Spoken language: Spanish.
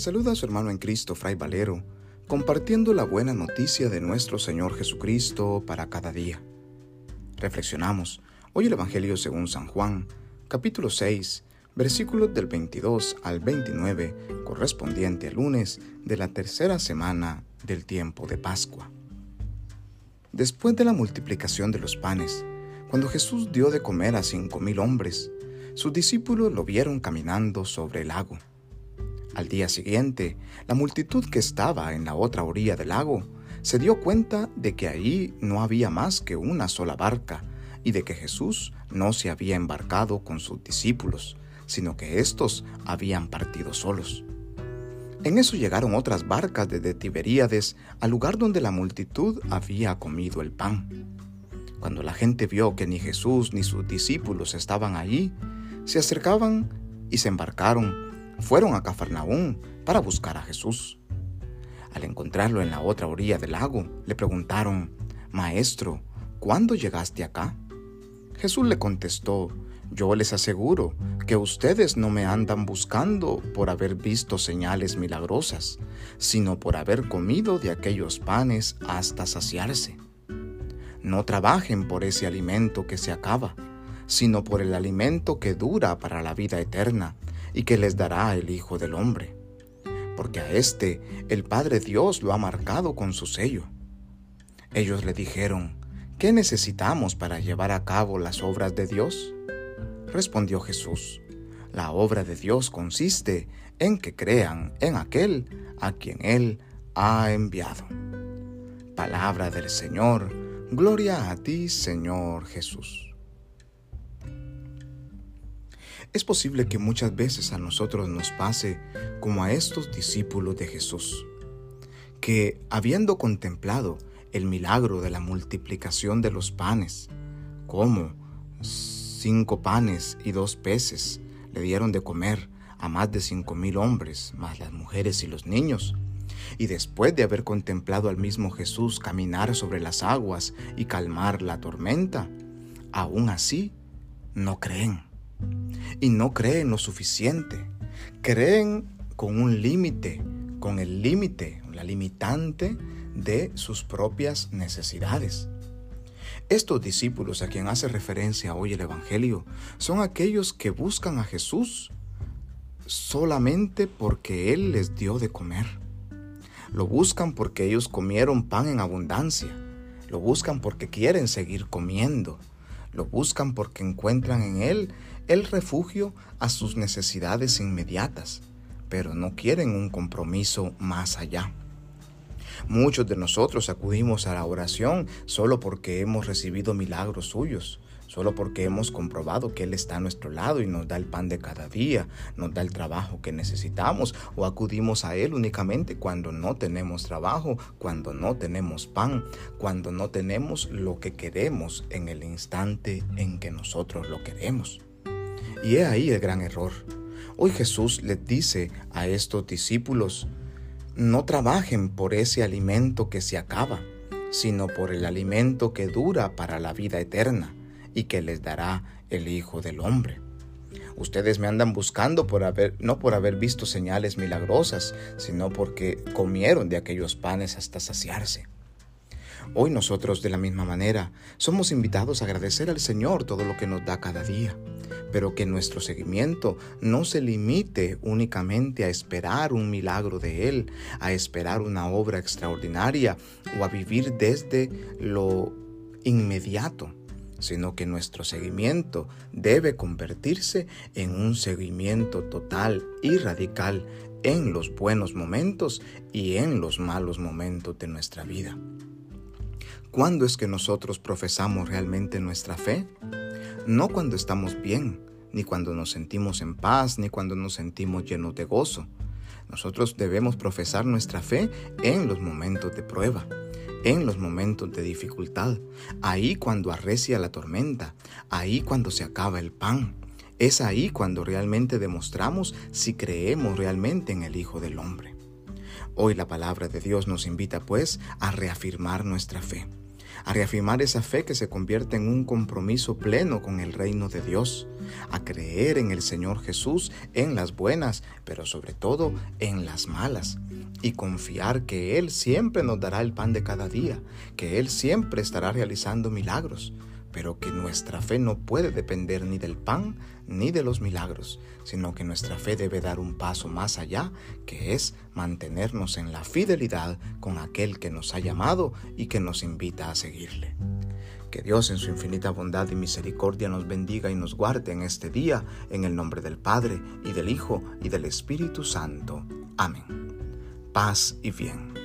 saluda a su hermano en Cristo, Fray Valero, compartiendo la buena noticia de nuestro Señor Jesucristo para cada día. Reflexionamos hoy el Evangelio según San Juan, capítulo 6, versículos del 22 al 29, correspondiente al lunes de la tercera semana del tiempo de Pascua. Después de la multiplicación de los panes, cuando Jesús dio de comer a cinco mil hombres, sus discípulos lo vieron caminando sobre el lago. Al día siguiente, la multitud que estaba en la otra orilla del lago se dio cuenta de que ahí no había más que una sola barca y de que Jesús no se había embarcado con sus discípulos, sino que éstos habían partido solos. En eso llegaron otras barcas desde Tiberíades al lugar donde la multitud había comido el pan. Cuando la gente vio que ni Jesús ni sus discípulos estaban allí, se acercaban y se embarcaron fueron a Cafarnaún para buscar a Jesús. Al encontrarlo en la otra orilla del lago, le preguntaron, Maestro, ¿cuándo llegaste acá? Jesús le contestó, Yo les aseguro que ustedes no me andan buscando por haber visto señales milagrosas, sino por haber comido de aquellos panes hasta saciarse. No trabajen por ese alimento que se acaba, sino por el alimento que dura para la vida eterna y que les dará el Hijo del Hombre, porque a éste el Padre Dios lo ha marcado con su sello. Ellos le dijeron, ¿qué necesitamos para llevar a cabo las obras de Dios? Respondió Jesús, la obra de Dios consiste en que crean en aquel a quien Él ha enviado. Palabra del Señor, gloria a ti Señor Jesús. Es posible que muchas veces a nosotros nos pase como a estos discípulos de Jesús, que habiendo contemplado el milagro de la multiplicación de los panes, como cinco panes y dos peces le dieron de comer a más de cinco mil hombres, más las mujeres y los niños, y después de haber contemplado al mismo Jesús caminar sobre las aguas y calmar la tormenta, aún así no creen y no creen lo suficiente. Creen con un límite, con el límite, la limitante de sus propias necesidades. Estos discípulos a quien hace referencia hoy el Evangelio son aquellos que buscan a Jesús solamente porque Él les dio de comer. Lo buscan porque ellos comieron pan en abundancia. Lo buscan porque quieren seguir comiendo. Lo buscan porque encuentran en Él el refugio a sus necesidades inmediatas, pero no quieren un compromiso más allá. Muchos de nosotros acudimos a la oración solo porque hemos recibido milagros suyos, solo porque hemos comprobado que Él está a nuestro lado y nos da el pan de cada día, nos da el trabajo que necesitamos, o acudimos a Él únicamente cuando no tenemos trabajo, cuando no tenemos pan, cuando no tenemos lo que queremos en el instante en que nosotros lo queremos. Y he ahí el gran error. Hoy Jesús les dice a estos discípulos, no trabajen por ese alimento que se acaba, sino por el alimento que dura para la vida eterna y que les dará el Hijo del Hombre. Ustedes me andan buscando por haber, no por haber visto señales milagrosas, sino porque comieron de aquellos panes hasta saciarse. Hoy nosotros de la misma manera somos invitados a agradecer al Señor todo lo que nos da cada día, pero que nuestro seguimiento no se limite únicamente a esperar un milagro de Él, a esperar una obra extraordinaria o a vivir desde lo inmediato sino que nuestro seguimiento debe convertirse en un seguimiento total y radical en los buenos momentos y en los malos momentos de nuestra vida. ¿Cuándo es que nosotros profesamos realmente nuestra fe? No cuando estamos bien, ni cuando nos sentimos en paz, ni cuando nos sentimos llenos de gozo. Nosotros debemos profesar nuestra fe en los momentos de prueba, en los momentos de dificultad, ahí cuando arrecia la tormenta, ahí cuando se acaba el pan. Es ahí cuando realmente demostramos si creemos realmente en el Hijo del Hombre. Hoy la palabra de Dios nos invita pues a reafirmar nuestra fe a reafirmar esa fe que se convierte en un compromiso pleno con el reino de Dios, a creer en el Señor Jesús en las buenas, pero sobre todo en las malas, y confiar que Él siempre nos dará el pan de cada día, que Él siempre estará realizando milagros, pero que nuestra fe no puede depender ni del pan ni de los milagros, sino que nuestra fe debe dar un paso más allá, que es mantenernos en la fidelidad con aquel que nos ha llamado y que nos invita a seguirle. Que Dios en su infinita bondad y misericordia nos bendiga y nos guarde en este día, en el nombre del Padre, y del Hijo, y del Espíritu Santo. Amén. Paz y bien.